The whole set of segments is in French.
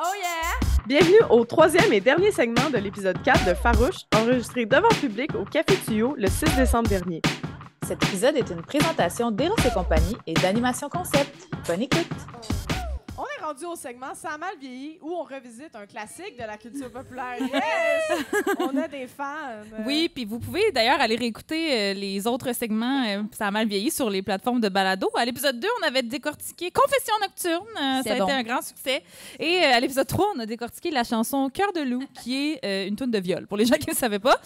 Oh yeah! Bienvenue au troisième et dernier segment de l'épisode 4 de Farouche, enregistré devant public au Café Tuyau le 6 décembre dernier. Cet épisode est une présentation d'Eros et compagnie et d'Animation Concept. Bonne écoute! Rendu au segment Ça a mal vieilli où on revisite un classique de la culture populaire. Yes! on a des fans. Oui, puis vous pouvez d'ailleurs aller réécouter euh, les autres segments euh, Ça a mal vieilli sur les plateformes de balado. À l'épisode 2, on avait décortiqué Confession nocturne. euh, ça a bon. été un grand succès. Et euh, à l'épisode 3, on a décortiqué la chanson Cœur de loup, qui est une tune de viol. Pour les gens qui ne savaient pas,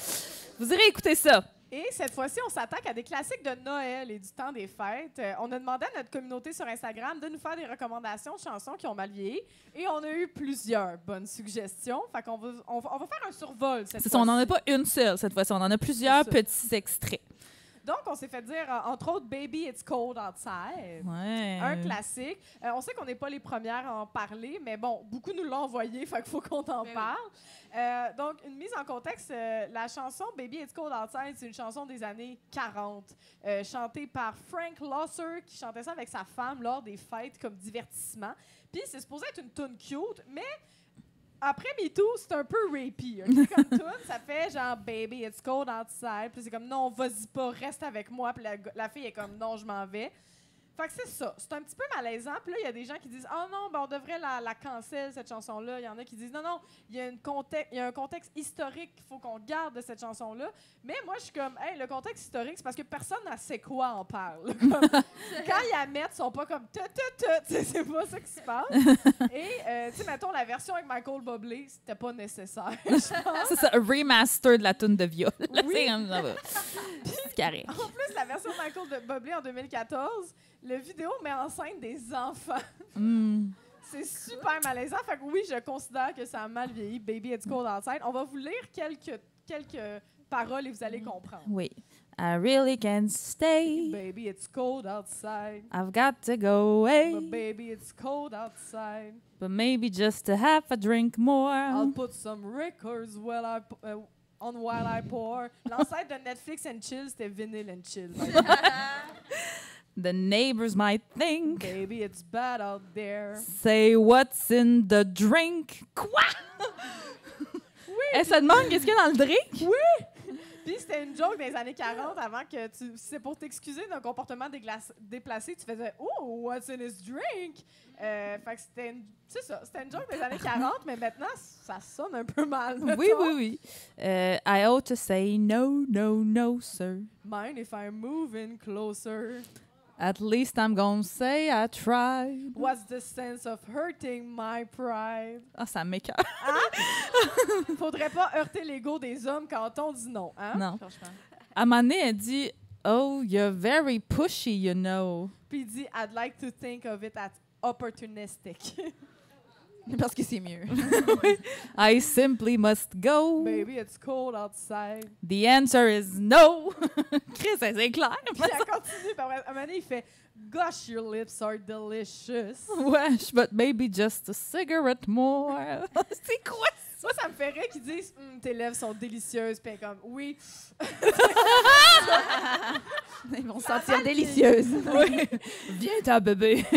vous irez écouter ça. Et cette fois-ci, on s'attaque à des classiques de Noël et du temps des fêtes. Euh, on a demandé à notre communauté sur Instagram de nous faire des recommandations de chansons qui ont mal vieilli. Et on a eu plusieurs bonnes suggestions. Fait qu'on va, on va, on va faire un survol cette ça, on n'en a pas une seule cette fois-ci. On en a plusieurs petits extraits. Donc, on s'est fait dire, euh, entre autres, Baby It's Cold Outside. Ouais. Un classique. Euh, on sait qu'on n'est pas les premières à en parler, mais bon, beaucoup nous l'ont envoyé, fait qu'il faut qu'on en parle. Euh, donc, une mise en contexte, euh, la chanson Baby It's Cold Outside, c'est une chanson des années 40, euh, chantée par Frank Losser, qui chantait ça avec sa femme lors des fêtes comme divertissement. Puis, c'est supposé être une tune cute, mais après MeToo, c'est un peu rapey. Comme tune, ça fait genre Baby It's Cold Outside. Puis c'est comme non, vas-y pas, reste avec moi. Puis la, la fille est comme non, je m'en vais. Fait que c'est ça. C'est un petit peu malaisant. Puis là, il y a des gens qui disent Oh non, ben on devrait la, la cancel, cette chanson-là. Il y en a qui disent Non, non, il y, a une contexte, il y a un contexte historique qu'il faut qu'on garde de cette chanson-là. Mais moi, je suis comme Hey, le contexte historique, c'est parce que personne ne sait quoi en parle. Comme, quand ils la mettent, ils sont pas comme Tut, tut, tut. Tu sais, C'est pas ça qui se passe. Et, euh, tu sais, mettons, la version avec Michael Bublé, c'était pas nécessaire. C'est ça, un remaster de la tune de viol. Oui. c'est carré. En plus, la version de Michael Bublé en 2014, le vidéo met en scène des enfants. Hmm. C'est super malaisant. Fait que oui, je considère que ça a mal vieilli. Baby, it's cold outside. On va vous lire quelques, quelques paroles et vous allez comprendre. Oui. I really can't stay. Baby, it's cold outside. I've got to go away. But baby, it's cold outside. But maybe just to have a drink more. I'll put some records while I, uh, on while I pour. L'ancêtre de Netflix and Chill, c'était Vinyl and Chill. The neighbors might think. baby, it's bad out there. Say what's in the drink. Quoi? Oui, Elle se demande qu'est-ce qu'il y a dans le drink? Oui! Puis c'était une joke des années 40 avant que tu. C'est pour t'excuser d'un comportement déplacé, tu faisais Oh, what's in his drink? Euh, fait que c'était une. C'est ça, c'était une joke des années 40, mais maintenant, ça sonne un peu mal. Oui, oui, oui. Euh, I ought to say no, no, no, sir. Mind if I'm moving closer? At least I'm gonna say I tried. What's the sense of hurting my pride? Ah, ça m'écoeure. Faudrait pas heurter l'ego des hommes quand on dit non, hein? Non. Franchement. À un moment donné, elle dit Oh, you're very pushy, you know. Puis il dit I'd like to think of it as opportunistic. Parce que c'est mieux. I simply must go. Baby, it's cold outside. The answer is no. Chris, c'est c'est clair. Puis elle continue, puis après, à un moment donné, il fait Gosh, your lips are delicious. Wesh, but maybe just a cigarette more. c'est quoi Moi, ça me rire qu'ils disent Hum, Tes lèvres sont délicieuses. Puis comme Oui. Ils vont se sentir délicieuses. Oui. Viens ta bébé.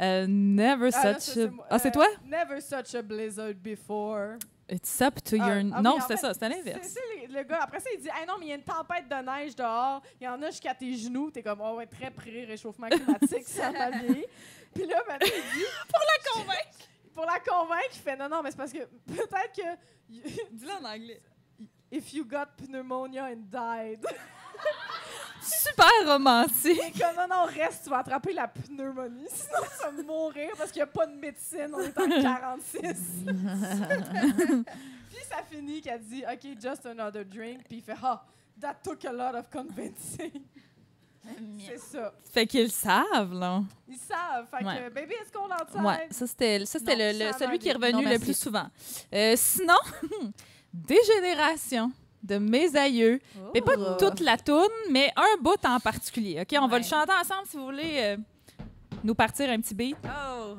Euh, never Ah, such a... Ah, c'est Euh, toi? Never such a blizzard before. It's up to Ah, your... ah non, c'était ça, c'était l'inverse. le gars, après ça, il dit Hey, non, mais il y a une tempête de neige dehors. Il y en a jusqu'à tes genoux. T'es comme Oh, ouais, très pré-réchauffement climatique, ça va bien. Puis là, maintenant, il dit Pour la convaincre Pour la convaincre, il fait Non, non, mais c'est parce que peut-être que. Dis-le en anglais. If you got pneumonia and died. Super romantique. Comme non, non, reste, tu vas attraper la pneumonie. Sinon, tu vas mourir parce qu'il n'y a pas de médecine. On est en 46. Puis ça finit qu'elle dit OK, just another drink. Puis il fait Ah, that took a lot of convincing. C'est ça. Fait qu'ils savent, là. Ils savent. Fait que baby, est-ce qu'on outside? Ouais, ça c'était ça, c'était Non, le, celui qui est revenu Non, le plus souvent. Euh, sinon, Dégénération de mes aïeux. Mais pas Oh. toute la toune, mais un bout en particulier. OK, on va le chanter ensemble si vous voulez euh, nous partir un petit beat. Oh!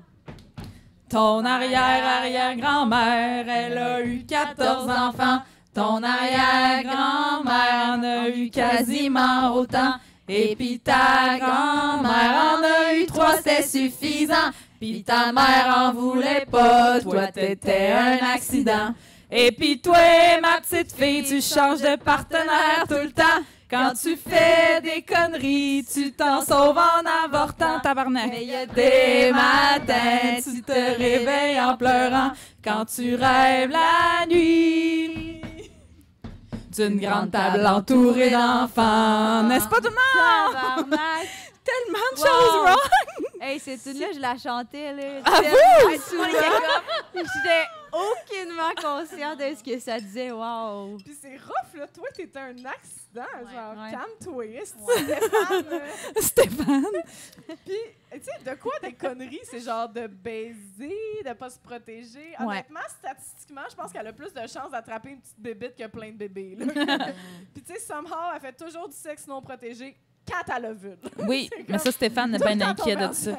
Ton arrière-arrière-grand-mère, elle a eu 14 enfants. Ton arrière-grand-mère en a eu quasiment autant. Et puis ta grand-mère en a eu trois, c'est suffisant. Puis ta mère en voulait pas, toi t'étais un accident. Et puis toi, ma petite fille, tu changes de partenaire tout le temps. Quand tu fais des conneries, tu t'en sauves en avortant, tabarnak. Mais y a Des matins, tu te réveilles en pleurant quand tu rêves la nuit. D'une grande table entourée d'enfants. N'est-ce pas tout le monde? Tellement de Wow. choses wrong. Hey, cette tune-là, je la chantais, là. Ah, vous? souvent. J'étais aucunement consciente de ce que ça disait. Wow! Puis c'est rough, là. Toi, t'es un accident. Ouais. genre, Ouais. calme-toi. c'est Stéphane. euh. Stéphane. Puis, tu sais, de quoi des conneries? C'est genre de baiser, de pas se protéger? Ouais. Honnêtement, statistiquement, je pense qu'elle a plus de chances d'attraper une petite bébite que plein de bébés. là. Puis, tu sais, somehow, elle fait toujours du sexe non protégé quand elle a vu. Oui, mais ça, Stéphane n'a Tout pas inquiet de ça.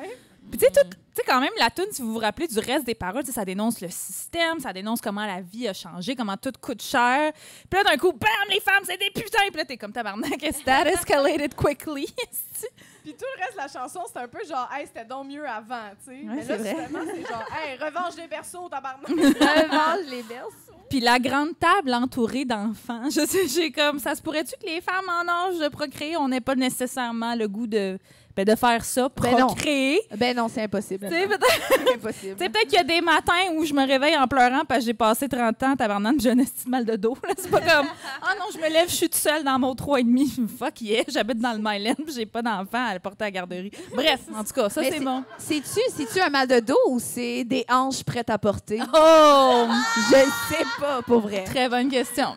Puis tu sais, tout- tu sais, quand même, la tune, si vous vous rappelez du reste des paroles, ça dénonce le système, ça dénonce comment la vie a changé, comment tout coûte cher. Puis là, d'un coup, bam, les femmes, c'est des putains! Puis là, t'es comme tabarnak, that escalated quickly? Puis tout le reste de la chanson, c'est un peu genre, hey, c'était donc mieux avant, tu sais. Mais c'est là, vrai. finalement, c'est genre, hey, revanche des berceaux, tabarnak. Revanche les berceaux. Puis la grande table entourée d'enfants. Je sais, j'ai comme, ça se pourrait-tu que les femmes en âge de procréer, on n'ait pas nécessairement le goût de, ben, de faire ça, Ben non. procréer? Ben non, c'est impossible. Tu sais, peut-être qu'il y a des matins où je me réveille en pleurant parce que j'ai passé 30 ans tabarnak, j'ai un esti de mal de dos. C'est pas comme Ah non, je me lève, je suis toute seule dans mon 3,5. Fuck yeah, j'habite dans le Myland j'ai pas d'enfant à le porter à la garderie. Bref, en tout cas, ça c'est c'est- bon. C'est-tu c'est-tu un mal de dos ou c'est des hanches prêtes à porter? Oh! Je le sais pas, pour vrai. Très bonne question.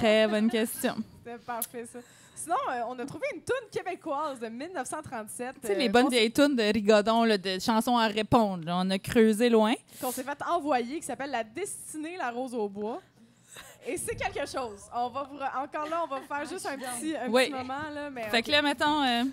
Très bonne question. C'était parfait, ça. Sinon, euh, on a trouvé une toune québécoise de 1937. Tu sais, euh, les bonnes qu'on- vieilles tunes de Rigodon, là, de chansons à répondre. là. On a creusé loin. qu'on s'est fait envoyer, qui s'appelle La destinée, la rose au bois. Et c'est quelque chose. On va vous re- Encore là, on va vous faire juste un petit, un Oui. petit moment. Là, mais Fait que là, mettons. euh,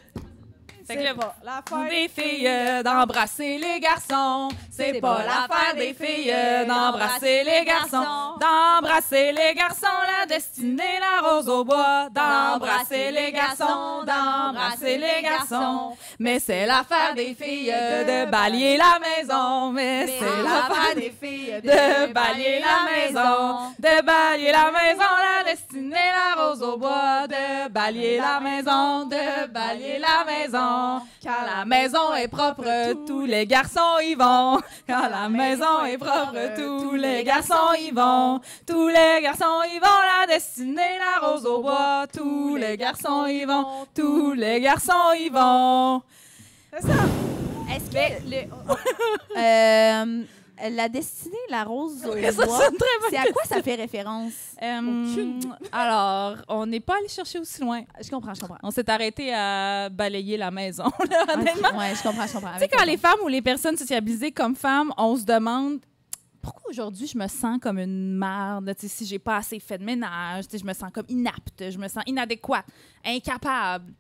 c'est là, pas l'affaire des filles euh, d'embrasser les garçons. C'est pas l'affaire des filles euh, d'embrasser les garçons. D'embrasser les garçons, la destinée, la rose au bois. D'embrasser les garçons, d'embrasser les garçons. Mais c'est l'affaire des filles euh, de balayer la maison. Mais c'est l'affaire des filles de balayer la maison. De balayer la maison, la destinée, la rose au bois. De balayer la maison, de balayer la maison. Quand la maison est propre, tous les garçons y vont. Quand la maison est propre, tous les garçons y vont. Tous les garçons y vont, la destinée, la rose au bois. Tous les garçons y vont, tous les garçons y vont. C'est ça. Est-ce que le- Euh, la destinée, la rose au Ça, bois, c'est à quoi ça fait référence? Euh, Aucune. alors, on n'est pas allé chercher aussi loin. Je comprends, je comprends. On s'est arrêté à balayer la maison. là, honnêtement. Ouais, je comprends, je comprends. Tu sais, quand les femmes ou les personnes sociabilisées comme femmes, on se demande pourquoi aujourd'hui je me sens comme une merde, tu sais, si j'ai pas assez fait de ménage, tu sais, je me sens comme inapte, je me sens inadéquate, incapable.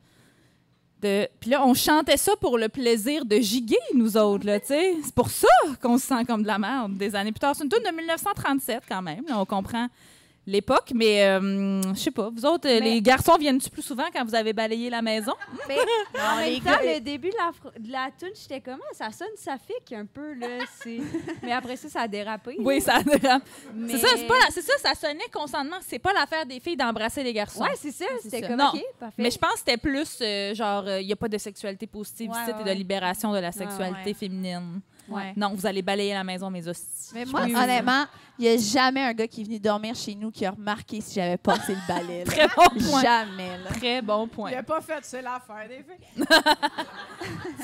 Puis là, on chantait ça pour le plaisir de giguer, nous autres, là, tu sais. C'est pour ça qu'on se sent comme de la merde des années plus tard. C'est une tune de 1937 quand même, là, on comprend l'époque, mais euh, je sais pas, vous autres, euh, Mais- les garçons viennent-tu plus souvent quand vous avez balayé la maison? Mais en même temps, le début de la, de la j'étais comme, Ah, ça sonne saphique un peu, là. c'est- Mais après ça, ça a dérapé. Oui, ça dérape. Mais- C'est ça, c'est pas la- c'est ça, ça sonnait consentement. C'est pas l'affaire des filles d'embrasser les garçons. Ouais, c'est ça. C'est C'était ça. comme, Non. OK, parfait. Mais je pense que c'était plus euh, genre, il n'y a pas de sexualité positive Ouais, ici ouais, et de libération de la sexualité ouais. féminine. Ouais. Non, vous allez balayer la maison, mes hosties. Mais moi, Oui. honnêtement, il n'y a jamais un gars qui est venu dormir chez nous qui a remarqué si j'avais passé le balai. là. Très bon point. Jamais. Là. Très bon Il point. a pas fait, c'est l'affaire des filles.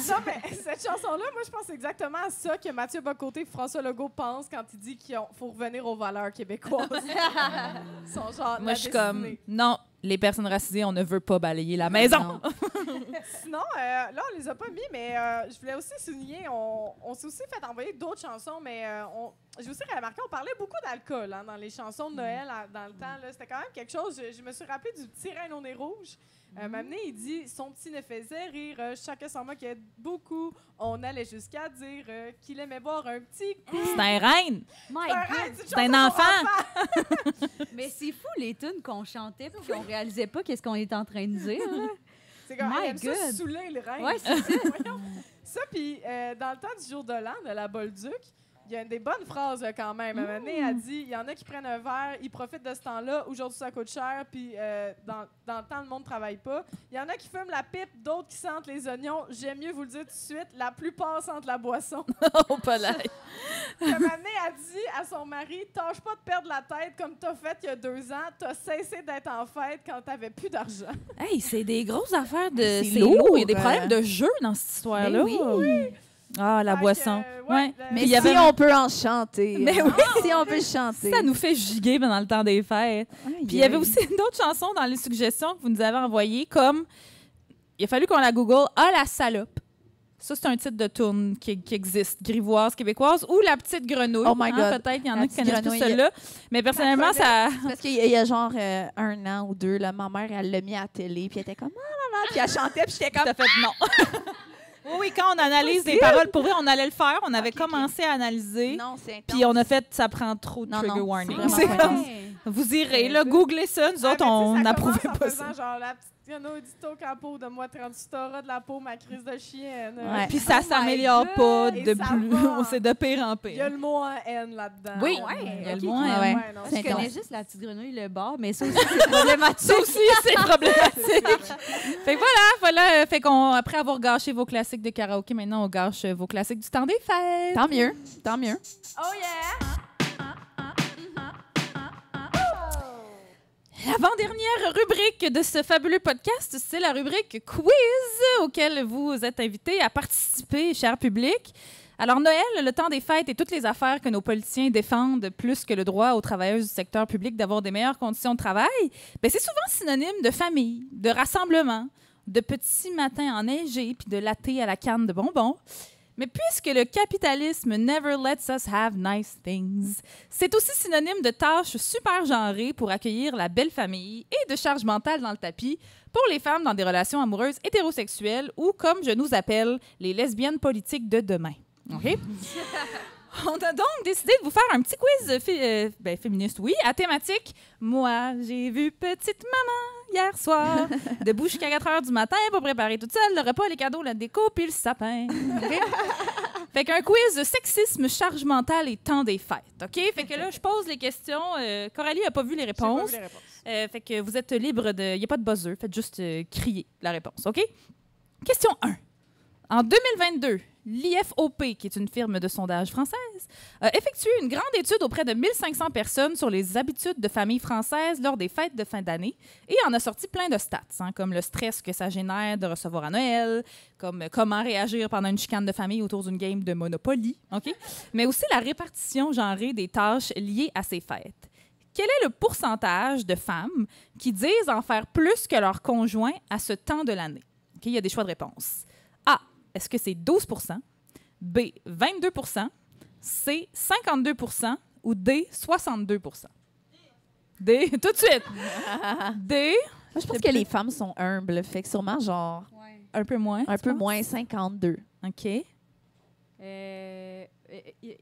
non, mais cette chanson-là, moi, je pense exactement à ça que Mathieu Bocoté et François Legault pensent quand il dit qu'il faut revenir aux valeurs québécoises. Ils sont genre Moi, je suis comme, non, les personnes racisées, on ne veut pas balayer la maison. Sinon, euh, là, on les a pas mis, mais euh, je voulais aussi souligner, on, on s'est aussi fait envoyer d'autres chansons, mais euh, on- j'ai aussi remarqué, on parlait beaucoup d'alcool hein, dans les chansons de Noël à- dans le temps. C'était quand même quelque chose. Je, je me suis rappelé du petit reine au nez rouge. Euh, M'amener, il dit Son petit ne faisait rire, euh, chacun s'en moquait beaucoup. On allait jusqu'à dire euh, qu'il aimait boire un petit coup. C'est un reine. My God. C'est un enfant. Mais c'est fou, les tunes qu'on chantait puis qu'on réalisait pas qu'est-ce qu'on était en train de dire. là. C'est comme, My elle aime ça God. saouler le rein. Ouais, c'est Voyons. Ça, puis euh, dans le temps du jour de l'an de la Bolduc, il y a des bonnes phrases là, quand même. À un moment donné, elle dit il y en a qui prennent un verre, ils profitent de ce temps-là. Aujourd'hui, ça coûte cher, puis euh, dans, dans le temps, le monde ne travaille pas. Il y en a qui fument la pipe, d'autres qui sentent les oignons. J'aime mieux vous le dire tout de suite la plupart sentent la boisson. Oh, pas là. À un moment donné, elle dit à son mari Tâche pas de perdre la tête comme t'as fait il y a deux ans. T'as cessé d'être en fête quand t'avais plus d'argent. Hey, c'est des grosses affaires de. C'est C'est lourd, lourd. Il y a des euh. problèmes de jeu dans cette histoire-là. Mais oui. Ah, la boisson. euh, Ouais. ouais, Mais Puis il y si avait- on peut en chanter. Mais hein. oui. Si on peut chanter. Ça nous fait giguer pendant le temps des fêtes. Aïe, Puis il y avait aussi d'autres chansons dans les suggestions que vous nous avez envoyées, comme il a fallu qu'on la Google Ah la salope. Ça, c'est un titre de tourne qui, qui existe, grivoise, québécoise, ou La petite grenouille. Oh my Hein, God. Peut-être qu'il y en La a qui connaissent plus celle-là. Mais personnellement, ça. Parce qu'il y, a- il y a genre euh, un an ou deux, là, ma mère, elle l'a mis à la télé, puis elle était comme, ah là là, puis elle chantait, puis j'étais comme, T'as fait non. Oui, oui, quand on analyse les paroles, pour vrai, on allait le faire. On avait commencé à analyser. non, c'est. Puis on a fait, ça prend trop de Non, trigger non, warning. c'est comme. Vous irez, là, googlez ça. Nous Ah, autres, on ça n'approuvait pas faisant ça. genre la petite grenouille du toc à peau de moi 30 t'auras de la peau, ma crise de chienne. Ouais. Puis ça Oh my s'améliore pas de ça plus. C'est de pire en Il y a pire. le mot en N là-dedans. Oui, il y a le mot en C'est Je connais juste la petite grenouille, le bar, mais ça aussi, c'est problématique. Ça aussi, c'est problématique. fait que voilà, voilà. euh, Fait qu'on, après avoir gâché vos classiques de karaoké, maintenant, on gâche euh, vos classiques du temps des fêtes. Tant mieux, tant mieux. Oh yeah! L'avant-dernière rubrique de ce fabuleux podcast, c'est la rubrique quiz auquel vous êtes invités à participer, cher public. Alors, Noël, le temps des fêtes et toutes les affaires que nos politiciens défendent plus que le droit aux travailleuses du secteur public d'avoir des meilleures conditions de travail, ben, c'est souvent synonyme de famille, de rassemblement, de petits matins enneigés puis de latte à la canne de bonbons. Mais puisque le capitalisme never lets us have nice things, c'est aussi synonyme de tâches super genrées pour accueillir la belle famille et de charge mentale dans le tapis pour les femmes dans des relations amoureuses hétérosexuelles ou, comme je nous appelle, les lesbiennes politiques de demain. OK? On a donc décidé de vous faire un petit quiz fi- euh, ben, féministe, oui, à thématique Moi, j'ai vu petite maman hier soir, debout jusqu'à 4 heures du matin pour préparer toute seule le repas, les cadeaux, la déco puis le sapin. Fait qu'un quiz de sexisme, charge mentale et temps des fêtes. OK? Fait que là, je pose les questions. Euh, Coralie n'a pas vu les pas vu réponses. les réponses. Euh, fait que vous êtes libre de. Il n'y a pas de buzzer. Faites juste euh, crier la réponse. OK? Question 1. En 2022, l'IFOP, qui est une firme de sondage française, a effectué une grande étude auprès de 1500 personnes sur les habitudes de famille françaises lors des fêtes de fin d'année et en a sorti plein de stats, hein, comme le stress que ça génère de recevoir à Noël, comme comment réagir pendant une chicane de famille autour d'une game de Monopoly, mais aussi la répartition genrée des tâches liées à ces fêtes. Quel est le pourcentage de femmes qui disent en faire plus que leur conjoint à ce temps de l'année? OK, il y a des choix de réponse. A. Est-ce que c'est 12% B. 22% C. 52% ou D. 62% D. Tout de suite. D. Moi, je pense que les femmes sont humbles, fait que sûrement, genre, Un peu moins. un peu penses? moins 52. OK. Euh, euh,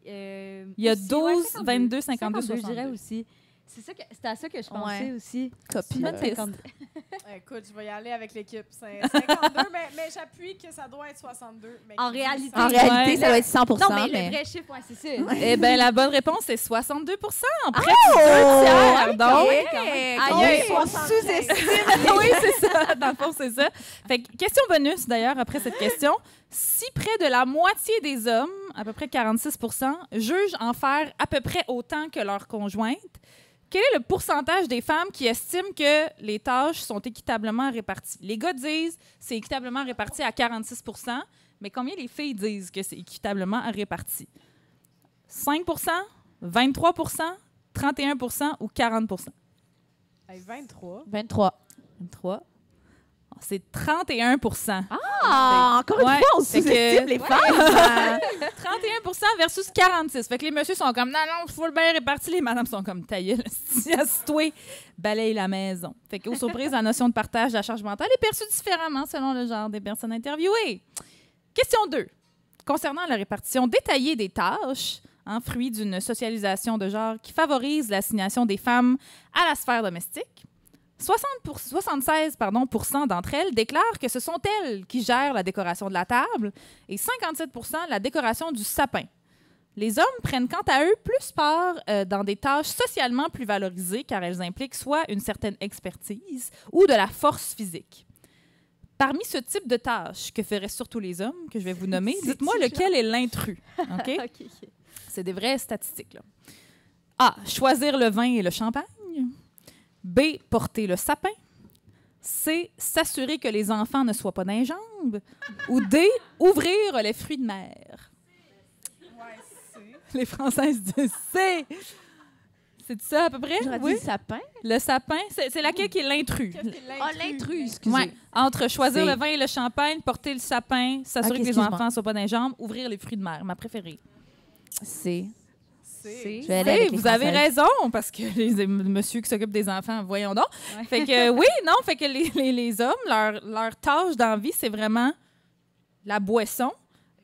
euh, Il y a aussi, 12, 52, 22, 52, je dirais 62. aussi. C'est ça que c'est à ça que je pensais Ouais. aussi. Copie. 52. Écoute, je vais y aller avec l'équipe. C'est 52, mais, mais j'appuie que ça doit être 62. mais En réalité- ça- En réalité, Ouais. ça doit être 100 Non, mais, mais... le vrai chiffre, ouais, c'est ça. Eh bien, la bonne réponse, c'est 62% Près Oh! de deux tiers. Donc, Hey, Aïe, on sous-estime. oui, c'est ça. Dans le fond, c'est ça. Fait que, question bonus, d'ailleurs, après cette question. Si près de la moitié des hommes, à peu près 46 jugent en faire à peu près autant que leur conjointe, quel est le pourcentage des femmes qui estiment que les tâches sont équitablement réparties? Les gars disent c'est équitablement réparti à 46% mais combien les filles disent que c'est équitablement réparti? 5% 23% 31 ou 40 Hey, 23. 23. 23. C'est 31% Ah, encore une Ouais, fois, on que- sous-estime les femmes. 31% versus 46. Fait que les messieurs sont comme, non, non, faut le bien réparti. Les madames sont comme, ta gueule, si assis-toi, balaye la maison. Fait qu'aux surprises, la notion de partage de la charge mentale est perçue différemment selon le genre des personnes interviewées. Question 2. Concernant la répartition détaillée des tâches, hein, fruit d'une socialisation de genre qui favorise l'assignation des femmes à la sphère domestique, 60 pour- 76 pardon, d'entre elles déclarent que ce sont elles qui gèrent la décoration de la table et 57% la décoration du sapin. Les hommes prennent quant à eux plus part euh, dans des tâches socialement plus valorisées car elles impliquent soit une certaine expertise ou de la force physique. Parmi ce type de tâches que feraient surtout les hommes, que je vais vous nommer, dites-moi lequel est l'intrus. OK? OK, OK. C'est des vraies statistiques. Là. A. Choisir le vin et le champagne? B. Porter le sapin. C. S'assurer que les enfants ne soient pas dans les jambes. Ou D. Ouvrir les fruits de mer. Les Françaises disent C. C'est ça à peu près? J'aurais Oui. dit sapin. Le sapin, c'est laquelle qui est l'intrus? Ah, l'intrus, excusez. Ouais. Entre choisir le vin et le champagne, porter le sapin, s'assurer que les enfants ne soient pas dans les jambes, ouvrir les fruits de mer. Ma préférée. C'est. C'est. Je vais aller Oui, avec les vous avez raison, parce que les monsieur qui s'occupe des enfants, voyons donc. Ouais. Fait que oui, non, fait que les, les- les hommes, leur, leur tâche dans la vie, c'est vraiment la boisson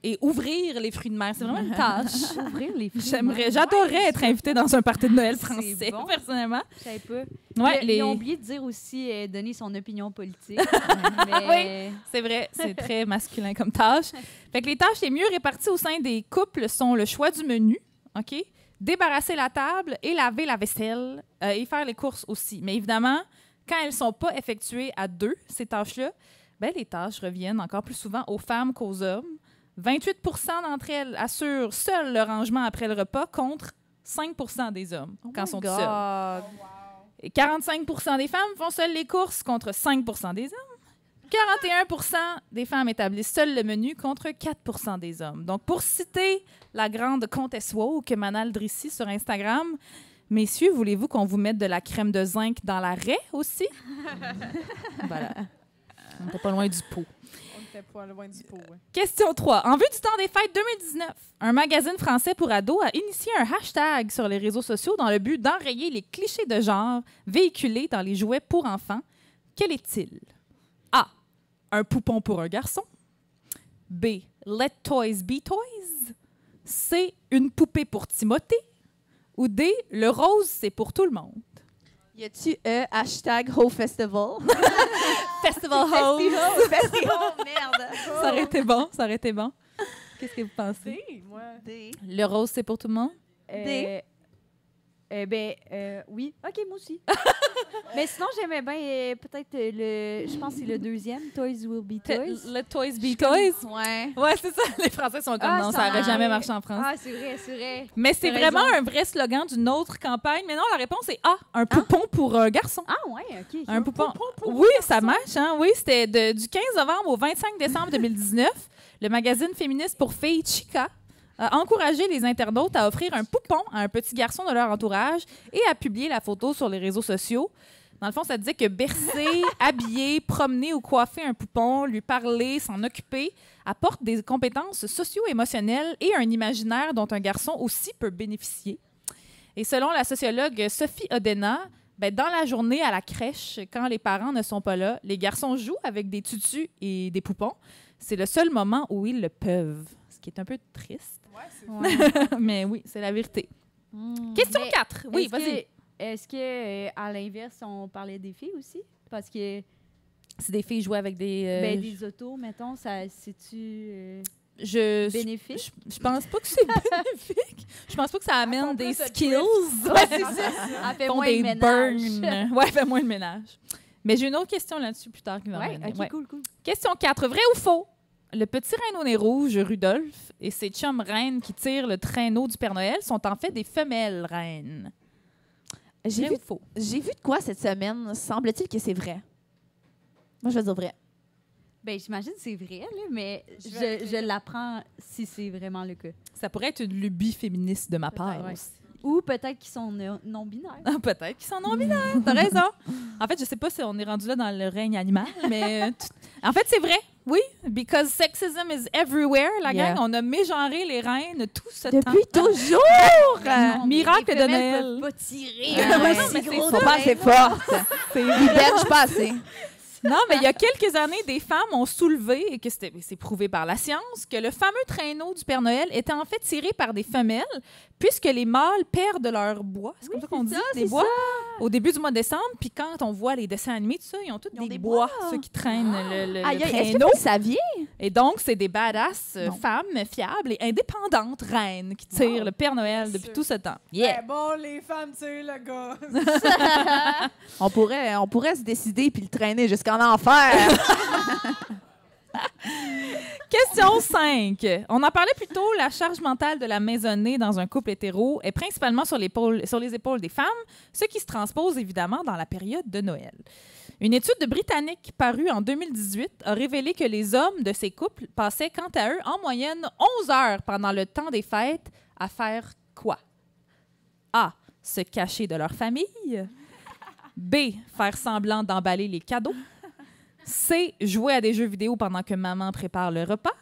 et ouvrir les fruits de mer. C'est vraiment une tâche. Ouvrir les fruits. J'aimerais, j'adorerais être invitée dans un party de Noël français, bon. personnellement. Je savais pas. Ouais, Ils- les- Ils ont oublié de dire aussi euh, donner son opinion politique. mais C'est vrai, c'est très masculin comme tâche. Fait que les tâches les mieux réparties au sein des couples sont le choix du menu, OK? Débarrasser la table et laver la vaisselle euh, et faire les courses aussi. Mais évidemment, quand elles sont pas effectuées à deux, ces tâches-là, ben, les tâches reviennent encore plus souvent aux femmes qu'aux hommes. 28% d'entre elles assurent seul le rangement après le repas contre 5% des hommes Oh quand sont God. seuls. Et 45% des femmes font seules les courses contre 5% des hommes. 41% des femmes établissent seules le menu contre 4% des hommes. Donc, pour citer la grande comtesse woke, Manal Drissi, sur Instagram, messieurs, voulez-vous qu'on vous mette de la crème de zinc dans la raie aussi? voilà. On n'était pas loin du pot. On était pas loin du pot, ouais. Question 3. En vue du temps des fêtes 2019, un magazine français pour ados a initié un hashtag sur les réseaux sociaux dans le but d'enrayer les clichés de genre véhiculés dans les jouets pour enfants. Quel est-il? A. Un poupon pour un garçon. B. Let toys be toys. C. Une poupée pour Timothée. Ou D. Le rose, c'est pour tout le monde. Y a-tu euh, hashtag Ho Festival? Festival Rose. Festival, merde. Ça aurait été bon, ça aurait été bon. Qu'est-ce que vous pensez? D, moi. Le rose, c'est pour tout le monde? Euh, euh, ben, euh, oui. OK, moi aussi. Mais sinon, j'aimais bien euh, peut-être euh, le. Je pense que c'est le deuxième, Toys Will Be Toys. Let toys be toys? Ouais. Ouais, c'est ça. Les Français sont comme Ah, non, ça n'aurait a- jamais marché en France. Ah, c'est vrai, c'est vrai. Mais c'est vraiment raison. un vrai slogan d'une autre campagne. Mais non, la réponse est A, un poupon pour un garçon. Ah, ouais, OK. Un poupon. Oui, ça marche. Hein? Oui, c'était de- du 15 novembre au 25 décembre 2019. Le magazine féministe pour filles Chica a encouragé les internautes à offrir un poupon à un petit garçon de leur entourage et à publier la photo sur les réseaux sociaux. Dans le fond, ça disait que bercer, habiller, promener ou coiffer un poupon, lui parler, s'en occuper, apporte des compétences socio-émotionnelles et un imaginaire dont un garçon aussi peut bénéficier. Et selon la sociologue Sophie Odena, ben, dans la journée à la crèche, quand les parents ne sont pas là, les garçons jouent avec des tutus et des poupons. C'est le seul moment où ils le peuvent, ce qui est un peu triste. Ouais, Mais oui, c'est la vérité. Question Mais 4. Oui, Est-ce vas-y. Est-ce que, euh, à l'inverse, on parlait des filles aussi? Parce que C'est des filles jouer avec des... euh, ben, des autos, mettons, ça c'est-tu euh, je, je, bénéfique? je- je pense pas que c'est bénéfique. Je pense pas que ça amène des skills. Ouais, c'est ça. Elle fait moins des de ménage. burns. Ouais, fait moins de ménage. Mais j'ai une autre question là-dessus plus tard qui va Ouais, revenir. ok, Ouais. cool, cool. Question 4. Vrai ou faux? Le petit reine au nez rouge, Rudolph, et ses chums reines qui tirent le traîneau du Père Noël sont en fait des femelles reines. J'ai vu, faux? j'ai vu de quoi cette semaine? Semble-t-il que c'est vrai. Moi, je vais dire vrai. Ben, j'imagine que c'est vrai, là, mais Je vais je, je l'apprends si c'est vraiment le cas. Ça pourrait être une lubie féministe de ma part. Ouais. aussi. Ou peut-être qu'ils sont non- non-binaires. Peut-être qu'ils sont non-binaires. T'as raison. En fait, je sais pas si on est rendu là dans le règne animal, mais euh, en fait, c'est vrai. Oui, because sexism is everywhere, la Yeah. gang. On a mégenré les reines tout ce temps. Depuis toujours! Non, mais miracle les de femelles Noël. peuvent pas tirer. Ah ouais, euh, c'est si gros, gros Faut pas assez forte. C'est- Ils benchent pas assez. Non, mais il y a quelques années, des femmes ont soulevé, et que c'est prouvé par la science, que le fameux traîneau du Père Noël était en fait tiré par des femelles puisque les mâles perdent leur bois, c'est comme ça qu'on dit, ça, des bois, au début du mois de décembre. Puis quand on voit les dessins animés, tout ça, ils ont tous Ils ont des, des bois, bois. ceux qui traînent le, le- le aïe, est-ce traîneau. que vous le saviez? Et donc, c'est des badass euh, Non. femmes fiables et indépendantes reines qui tirent le Père Noël depuis sûr. tout ce temps. Eh bon, les femmes, sais, le gars. On pourrait, on pourrait se décider puis le traîner jusqu'en enfer. Question 5. On en parlait plus tôt, la charge mentale de la maisonnée dans un couple hétéro est principalement sur, sur les épaules des femmes, ce qui se transpose évidemment dans la période de Noël. Une étude de Britannique parue en 2018 a révélé que les hommes de ces couples passaient quant à eux en moyenne 11 heures pendant le temps des fêtes à faire quoi? A. Se cacher de leur famille. B. Faire semblant d'emballer les cadeaux. C. Jouer à des jeux vidéo pendant que maman prépare le repas.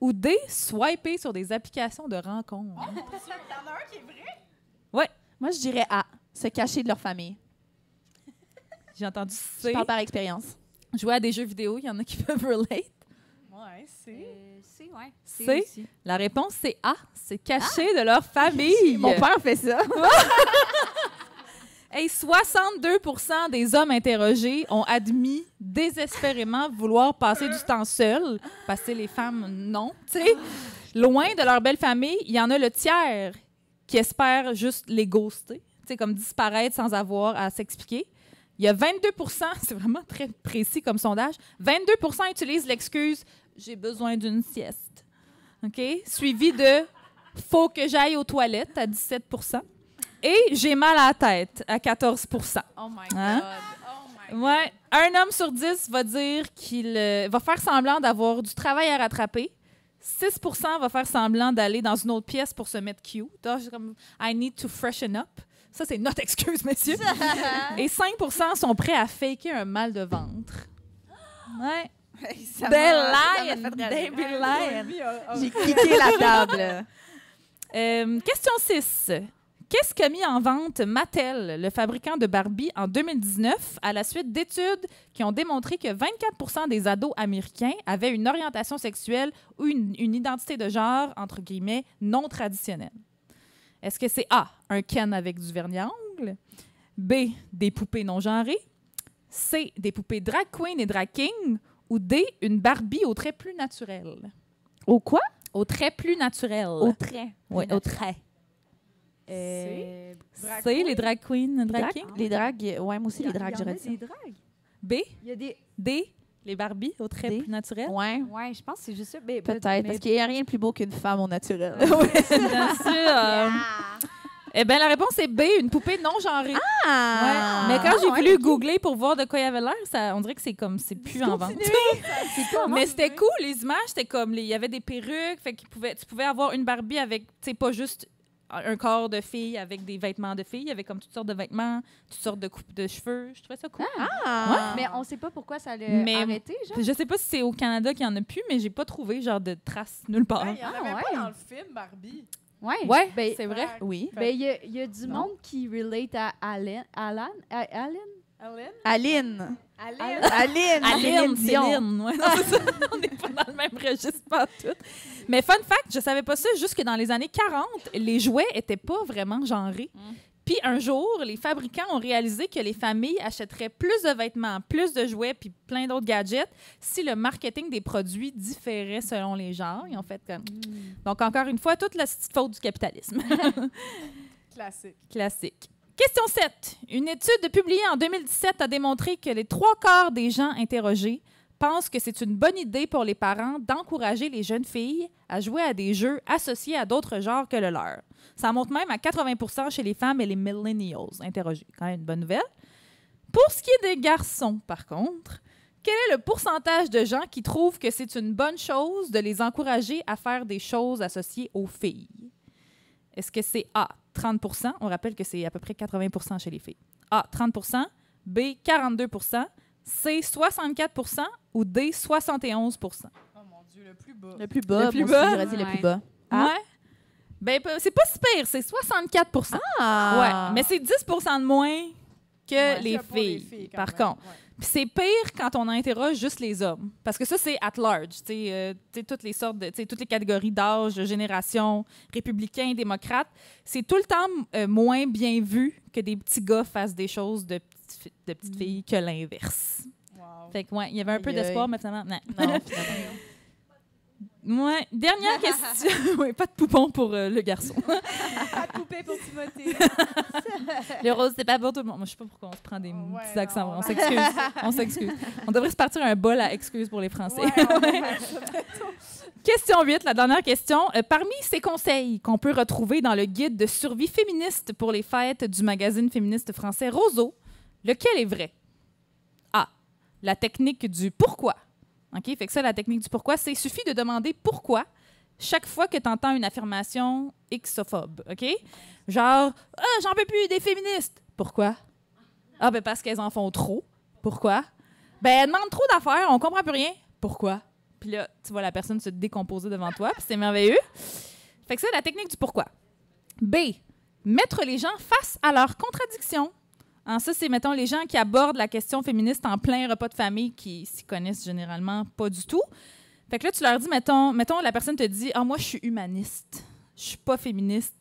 Ou D. Swiper sur des applications de rencontres. Il y en a un qui est vrai? Moi, je dirais A. Se cacher de leur famille. J'ai entendu Je C. parle par expérience. Jouer à des jeux vidéo, il y en a qui peuvent relate. Ouais, c'est. Euh, c'est, ouais. C'est? La réponse, c'est A. Se cacher de leur famille. Mon père fait ça. Hey, 62% des hommes interrogés ont admis désespérément vouloir passer du temps seul, parce que les femmes, non. Loin de leur belle famille, il y en a le tiers qui espèrent juste les ghoster, tu sais, comme disparaître sans avoir à s'expliquer. Il y a 22% c'est vraiment très précis comme sondage, 22 utilisent l'excuse « j'ai besoin d'une sieste ». OK? Suivi de « faut que j'aille aux toilettes » à 17 et j'ai mal à la tête à 14 Oh my Hein? Ouais. Un homme sur 10 va dire qu'il euh, va faire semblant d'avoir du travail à rattraper. 6% va faire semblant d'aller dans une autre pièce pour se mettre cute. Ah, comme, I need to freshen up. Ça, c'est notre excuse, messieurs. Et 5% sont prêts à faker un mal de ventre. Ouais. A- J'ai quitté la table. Euh, question 6. Qu'est-ce qu'a mis en vente Mattel, le fabricant de Barbie, en 2019 à la suite d'études qui ont démontré que 24% des ados américains avaient une orientation sexuelle ou une, une identité de genre, entre guillemets, non traditionnelle? Est-ce que c'est A, un Ken avec du vernis à ongles? B, des poupées non genrées? C, des poupées drag queen et drag king? Ou D, une Barbie au trait plus naturel? Au quoi? Au trait plus naturel. Au trait. Oui, au trait. Euh, Drag C'est les drag queens, drag Drag- kings. Les dragues, ouais, moi aussi, y les y en j'aurais a dit. des dragues. B, Il y a des. D, les Barbies au trait plus naturel? Ouais, Ouais, je pense que c'est juste ça. Peut-être. Parce qu'il n'y a rien de plus beau qu'une femme au naturel. Bien sûr. Eh bien, la réponse est B, une poupée non genrée. Ah! Mais quand j'ai ouais. voulu googler pour voir de quoi il avait l'air, ça, on dirait que c'est comme, c'est plus en vente. Mais c'était cool, les images, c'était comme, les- il y avait des perruques, fait qu'il pouvait, tu pouvais avoir une Barbie avec, tu sais, pas juste un corps de fille avec des vêtements de fille, il y avait comme toutes sortes de vêtements, toutes sortes de coupes de cheveux. Je trouvais ça cool. Ah! Mais on sait pas pourquoi ça l'a Mais- arrêté, genre. Je sais pas si c'est au Canada qu'il y en a plus, mais j'ai pas trouvé genre de traces nulle part. Ouais, il y en Ah, ouais. pas dans le film Barbie. Ouais. Ouais, Ben, c'est vrai. Oui. ben, il y a- il y, a du Non. monde qui relate à Alan. Alan? À Alan? Aline? Aline. Aline? Aline. Céline. Ouais, non, c'est ça. On n'est pas dans le même registre, pas tout. Mais fun fact, je savais pas ça, jusque dans les années 40, les jouets étaient pas vraiment genrés. Puis un jour, les fabricants ont réalisé que les familles achèteraient plus de vêtements, plus de jouets, puis plein d'autres gadgets si le marketing des produits différait selon les genres. Ils ont fait comme. Donc, encore une fois, toute la petite faute du capitalisme. Classique. Classique. Question 7. Une étude publiée en 2017 a démontré que les trois quarts des gens interrogés pensent que c'est une bonne idée pour les parents d'encourager les jeunes filles à jouer à des jeux associés à d'autres genres que le leur. Ça monte même à 80% chez les femmes et les millennials interrogés. Quand même une bonne nouvelle. Pour ce qui est des garçons, par contre, quel est le pourcentage de gens qui trouvent que c'est une bonne chose de les encourager à faire des choses associées aux filles? Est-ce que c'est A, 30 On rappelle que c'est à peu près 80% chez les filles. A, 30% B, 42% C, 64% ou D, 71 Oh mon Dieu, le plus bas. Le plus bas. Le plus moi aussi, bas? J'aurais dit le Ouais. plus bas. Ah. Ouais. Ben, p- c'est pas si pire, c'est 64% Ah! Ouais, mais c'est 10% de moins que Ouais. les, Que pour filles, par même. contre. Ouais. Puis c'est pire quand on interroge juste les hommes. Parce que ça, c'est at large. Tu sais, euh, toutes les sortes, de, toutes les catégories d'âge, de génération, républicains, démocrates. C'est tout le temps euh, moins bien vu que des petits gars fassent des choses de, petites de petites filles que l'inverse. Fait que, ouais, il y avait un peu d'espoir, mais finalement, non. Non, finalement. Ouais, dernière question. oui, pas de poupon pour euh, le garçon. Pas de poupée pour Timothée. Le rose, c'est pas pour tout le monde. Moi, je sais pas pourquoi on se prend des ouais, petits accents. non. On s'excuse. on s'excuse. On devrait se partir un bol à excuses pour les Français. Ouais. Question 8, la dernière question. Euh, parmi ces conseils qu'on peut retrouver dans le guide de survie féministe pour les fêtes du magazine féministe français Roseau, lequel est vrai? A. La technique du pourquoi. OK? Fait que ça, la technique du pourquoi, c'est suffit de demander pourquoi chaque fois que tu entends une affirmation xophobe. OK? Genre, ah, j'en peux plus des féministes. Pourquoi? Ah, ben parce qu'elles en font trop. Pourquoi? Ben, elles demandent trop d'affaires, on comprend plus rien. Pourquoi? Puis là, tu vois la personne se décomposer devant toi, puis c'est merveilleux. Fait que c'est la technique du pourquoi. B. Mettre les gens face à leurs contradictions. Hein, ça, c'est, mettons, les gens qui abordent la question féministe en plein repas de famille qui s'y connaissent généralement pas du tout. Fait que là, tu leur dis, mettons, mettons la personne te dit Ah, moi, je suis humaniste. Je suis pas féministe.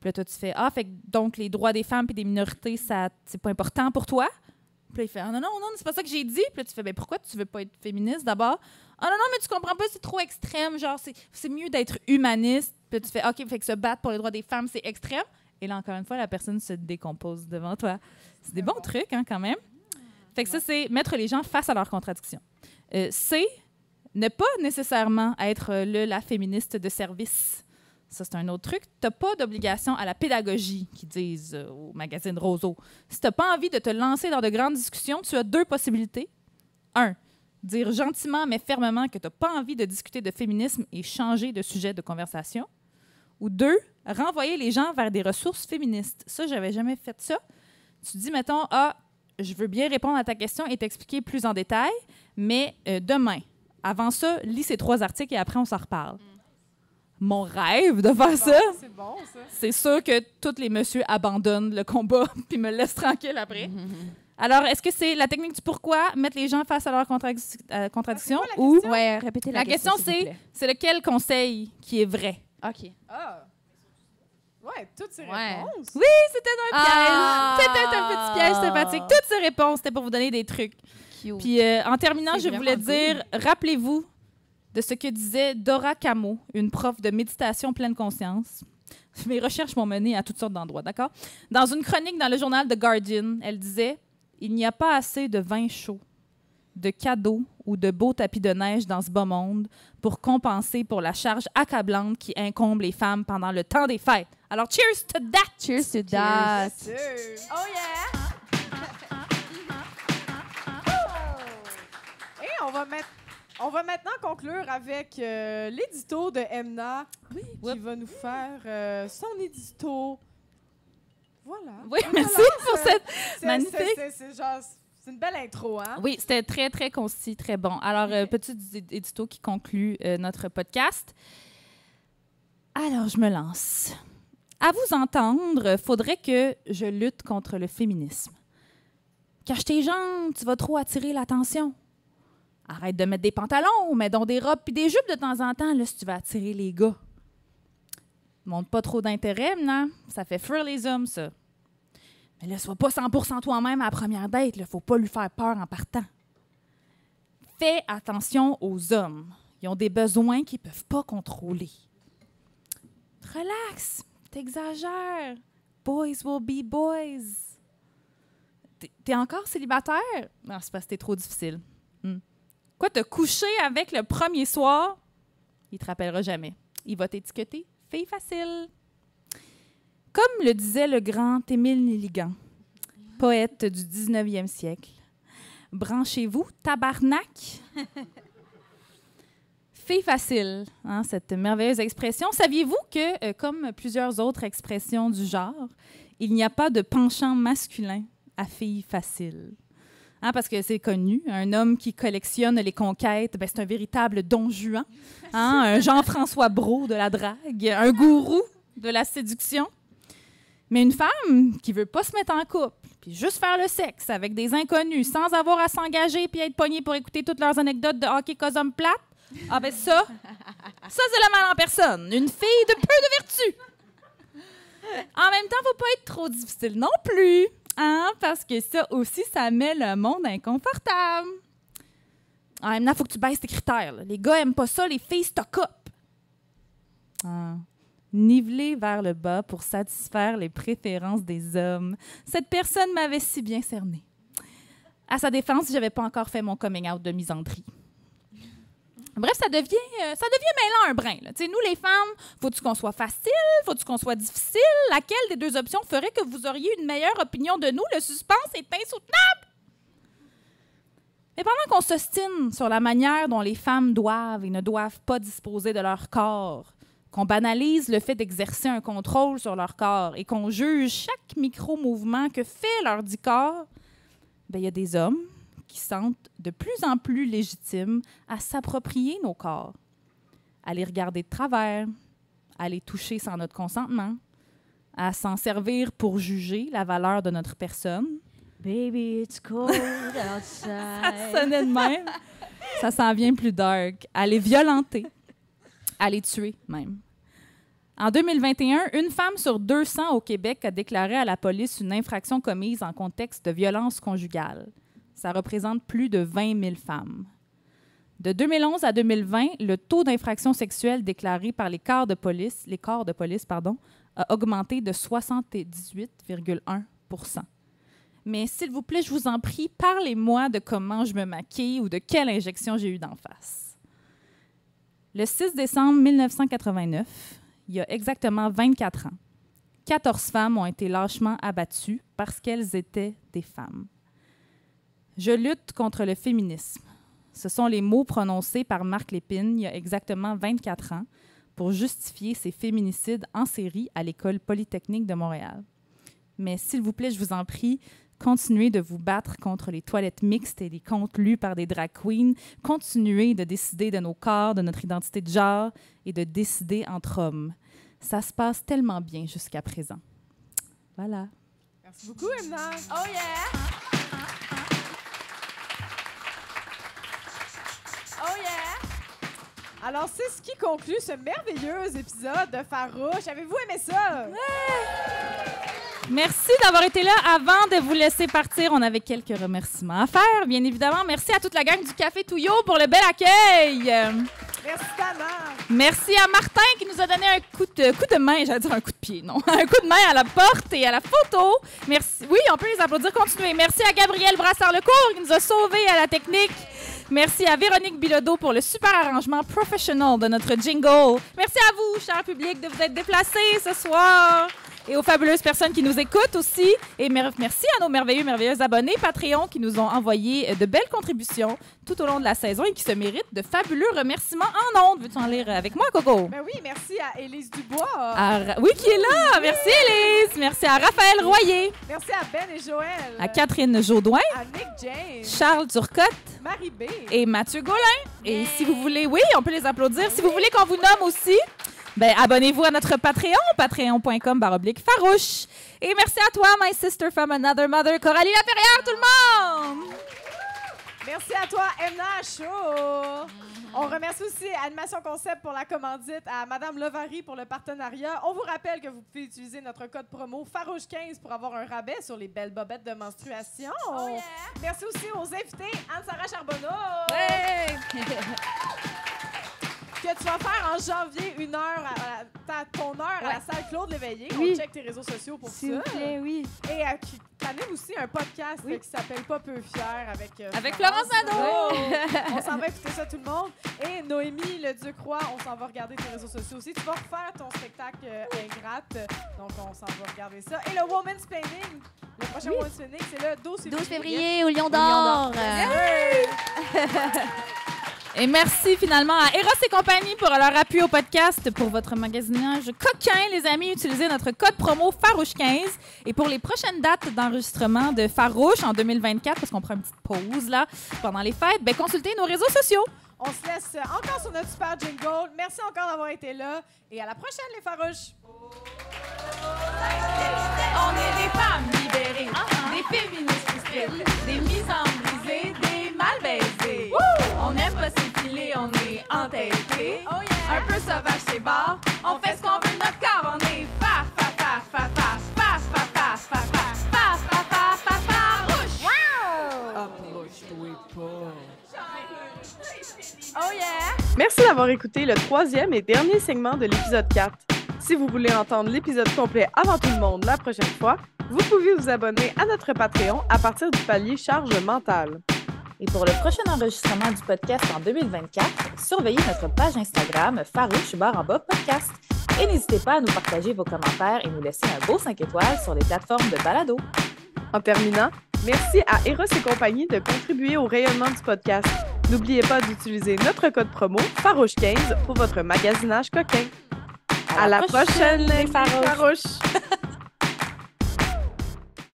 Puis là, toi, tu fais Ah, fait que donc les droits des femmes et des minorités, ça, c'est pas important pour toi? Puis là, il fait Ah, non, non, non, c'est pas ça que j'ai dit. Puis là, tu fais Ben, pourquoi tu veux pas être féministe d'abord? Ah, non, non, mais tu comprends pas, c'est trop extrême. Genre, c'est, c'est mieux d'être humaniste. Puis là, tu fais OK, fait que se battre pour les droits des femmes, c'est extrême. Et là, encore une fois, la personne se décompose devant toi. C'est des bons trucs, hein, quand même. Fait que ça, c'est mettre les gens face à leurs contradictions. Euh, C, ne pas nécessairement être euh, le, la féministe de service. Ça, c'est un autre truc. Tu n'as pas d'obligation à la pédagogie, qui disent euh, au magazine Roseau. Si tu n'as pas envie de te lancer dans de grandes discussions, tu as deux possibilités. Un, dire gentiment mais fermement que tu n'as pas envie de discuter de féminisme et changer de sujet de conversation. Ou deux, renvoyer les gens vers des ressources féministes. Ça, j'avais jamais fait ça. Tu dis, mettons, ah, je veux bien répondre à ta question et t'expliquer plus en détail, mais euh, demain, avant ça, lis ces trois articles et après, on s'en reparle. Mon rêve de faire ça, C'est bon, ça. c'est sûr que tous les messieurs abandonnent le combat puis me laissent tranquille après. Alors, est-ce que c'est la technique du pourquoi, mettre les gens face à leurs contradic- euh, contradictions, Ah, la ou question? Ouais, répétez la, la question, plaît. c'est lequel conseil qui est vrai? OK. Ah. Ouais, toutes ces Ouais. réponses. Oui, c'était un piège. Ah! C'était un petit piège sympathique. Toutes ces réponses, c'était pour vous donner des trucs. Cute. Puis euh, en terminant, je voulais dire, rappelez-vous de ce que disait Dora Camo, une prof de méditation pleine conscience. Mes recherches m'ont mené à toutes sortes d'endroits, d'accord? Dans une chronique dans le journal The Guardian, elle disait Il n'y a pas assez de vin chaud, de cadeaux ou de beaux tapis de neige dans ce bas monde pour compenser pour la charge accablante qui incombe les femmes pendant le temps des fêtes. Alors, cheers to that! Cheers to that. Oh yeah! Et on va mettre. On va maintenant conclure avec euh, l'édito de Emna qui Whoop. va nous faire euh, son édito. Voilà. Oui, Voilà, merci pour cette c'est- magnifique. C'est genre. C'est une belle intro, hein? Oui, c'était très, très concis, très bon. Alors, euh, petit édito qui conclut euh, notre podcast. Alors, je me lance. À vous entendre, faudrait que je lutte contre le féminisme. Cache tes jambes, tu vas trop attirer l'attention. Arrête de mettre des pantalons, mets donc des robes puis des jupes de temps en temps, là, si tu vas attirer les gars. Montre pas trop d'intérêt, non? Ça fait fuir les hommes, ça. Mais là, sois pas 100% toi-même à première date. Il faut pas lui faire peur en partant. Fais attention aux hommes. Ils ont des besoins qu'ils peuvent pas contrôler. Relax. T'exagères. Boys will be boys. T'es- T'es encore célibataire? Non, c'est parce que t'es trop difficile. Hmm. Quoi, te coucher avec le premier soir? Il te rappellera jamais. Il va t'étiqueter fille facile. Comme le disait le grand Émile Nelligan, poète du 19e siècle, branchez-vous, tabarnak. Fille facile, hein, cette merveilleuse expression. Saviez-vous que, euh, comme plusieurs autres expressions du genre, il n'y a pas de penchant masculin à fille facile? Hein, parce que c'est connu, un homme qui collectionne les conquêtes, ben, c'est un véritable don Juan, hein, un Jean-François Brault de la drague, un gourou de la séduction. Mais une femme qui veut pas se mettre en couple, puis juste faire le sexe avec des inconnus sans avoir à s'engager puis être pognée pour écouter toutes leurs anecdotes de hockey cosum plate, ah ben ça, ça c'est le mal en personne. Une fille de peu de vertu. En même temps, faut pas être trop difficile non plus, hein, parce que ça aussi, ça met le monde inconfortable. Même temps, faut que tu baisses tes critères. Les gars aiment pas ça, les filles stock up. Ah. Niveler vers le bas pour satisfaire les préférences des hommes. Cette personne m'avait si bien cerné. À sa défense, j'avais pas encore fait mon coming out de misandrie. Bref, ça devient, euh, ça devient mêlant un brin. là. Nous, les femmes, faut-tu qu'on soit facile? Faut-tu qu'on soit difficile? Laquelle des deux options ferait que vous auriez une meilleure opinion de nous? Le suspense est insoutenable! Mais pendant qu'on s'ostine sur la manière dont les femmes doivent et ne doivent pas disposer de leur corps, qu'on banalise le fait d'exercer un contrôle sur leur corps et qu'on juge chaque micro-mouvement que fait leur dit corps, ben, il y a des hommes qui sentent de plus en plus légitimes à s'approprier nos corps, à les regarder de travers, à les toucher sans notre consentement, à s'en servir pour juger la valeur de notre personne. Baby, it's cold Ça outside. sonnait de même. Ça s'en vient plus dark. À les violenter, à les tuer même. En 2021, une femme sur 200 au Québec a déclaré à la police une infraction commise en contexte de violence conjugale. Ça représente plus de 20 000 femmes. De 2011 à 2020, le taux d'infraction sexuelle déclaré par les corps de police, les corps de police pardon, a augmenté de 78,1% mais s'il vous plaît, je vous en prie, parlez-moi de comment je me maquille ou de quelle injection j'ai eu d'en face. Le 6 décembre 1989, il y a exactement 24 ans, 14 femmes ont été lâchement abattues parce qu'elles étaient des femmes. Je lutte contre le féminisme. Ce sont les mots prononcés par Marc Lépine il y a exactement 24 ans pour justifier ces féminicides en série à l'École polytechnique de Montréal. Mais s'il vous plaît, je vous en prie, continuez de vous battre contre les toilettes mixtes et les contes lus par des drag queens. Continuez de décider de nos corps, de notre identité de genre et de décider entre hommes. Ça se passe tellement bien jusqu'à présent. Voilà. Merci beaucoup, Emna. Oh yeah! Oh yeah! Alors, c'est ce qui conclut ce merveilleux épisode de Farouche. Avez-vous aimé ça? Merci d'avoir été là. Avant de vous laisser partir, on avait quelques remerciements à faire, bien évidemment. Merci à toute la gang du Café Touillot pour le bel accueil. Merci, Tana. Merci à Martin qui nous a donné un coup de, coup de main, j'allais dire un coup de pied, non, un coup de main à la porte et à la photo. Merci. Oui, on peut les applaudir, continuez. Merci à Gabriel Brassard-Lecourt qui nous a sauvés à la technique. Merci à Véronique Bilodeau pour le super arrangement professionnel de notre jingle. Merci à vous, cher public, de vous être déplacés ce soir. Et aux fabuleuses personnes qui nous écoutent aussi. Et mer- merci à nos merveilleux, merveilleux abonnés Patreon qui nous ont envoyé euh, de belles contributions tout au long de la saison et qui se méritent de fabuleux remerciements en ondes. Veux-tu en lire avec moi, Coco? Ben oui, merci à Élise Dubois. À oui, qui est là. Merci, Élise. Merci à Raphaël Royer, Merci à Ben et Joël. à Catherine Jaudoin, À Nick James. Charles Turcotte Marie B. et Mathieu Gaulin. Et si vous voulez, oui, on peut les applaudir. Si vous voulez qu'on vous nomme aussi, ben, abonnez-vous à notre Patreon, patreon.com baroblique farouche. Et merci à toi, my sister from another mother, Coralie Laperrière, tout le monde! Merci à toi, Emna Chaud. On remercie aussi Animation Concept pour la commandite, à Madame Levary pour le partenariat. On vous rappelle que vous pouvez utiliser notre code promo Farouche15 pour avoir un rabais sur les belles bobettes de menstruation. Merci aussi aux invités, Anne-Sara Charbonneau. que tu vas faire en janvier une heure, à, à- ta- ton heure à la salle Claude Léveillé. Oui. On check tes réseaux sociaux pour S'il vous ça. plaît, oui. Et euh, qui aussi un podcast Oui. euh, qui s'appelle Pas peu fier avec euh, Avec Florence Nadeau. on s'en va écouter ça tout le monde. Et Noémie Le Ducroix, on s'en va regarder tes réseaux sociaux aussi. Tu vas refaire ton spectacle euh, Ingrate. Donc on s'en va regarder ça. Et le Woman's Planning, le prochain Woman's Planning, c'est le 12 février. 12 février au Lion d'Or. Et merci finalement à Eros et compagnie pour leur appui au podcast, pour votre magasinage coquin, les amis. Utilisez notre code promo Farouche15. Et pour les prochaines dates d'enregistrement de Farouche en 2024, parce qu'on prend une petite pause là pendant les fêtes, ben, consultez nos réseaux sociaux. On se laisse encore sur notre super jingle. Merci encore d'avoir été là. Et à la prochaine, les Farouches! On est des femmes libérées, uh-huh. des féministes des mises en brisées, des mal baisées. On aime pas l'été. Un peu sauvage, c'est bar. On fait ce qu'on veut, notre corps, on est fa, fa, fa, fa, fa, fa, fa, fa, fa, fa, fa, fa, fa, fa, farouche. Approche-toi pas. Oh yeah! Merci d'avoir écouté le troisième et dernier segment de l'épisode 4. Si vous voulez entendre l'épisode complet avant tout le monde la prochaine fois, vous pouvez vous abonner à notre Patreon à partir du palier charge mentale. Et pour le prochain enregistrement du podcast en 2024, surveillez notre page Instagram farouche barre en bas podcast. Et n'hésitez pas à nous partager vos commentaires et nous laisser un beau 5 étoiles sur les plateformes de balado. En terminant, merci à Eros et compagnie de contribuer au rayonnement du podcast. N'oubliez pas d'utiliser notre code promo Farouche15 pour votre magasinage coquin. À, la prochaine, les farouches!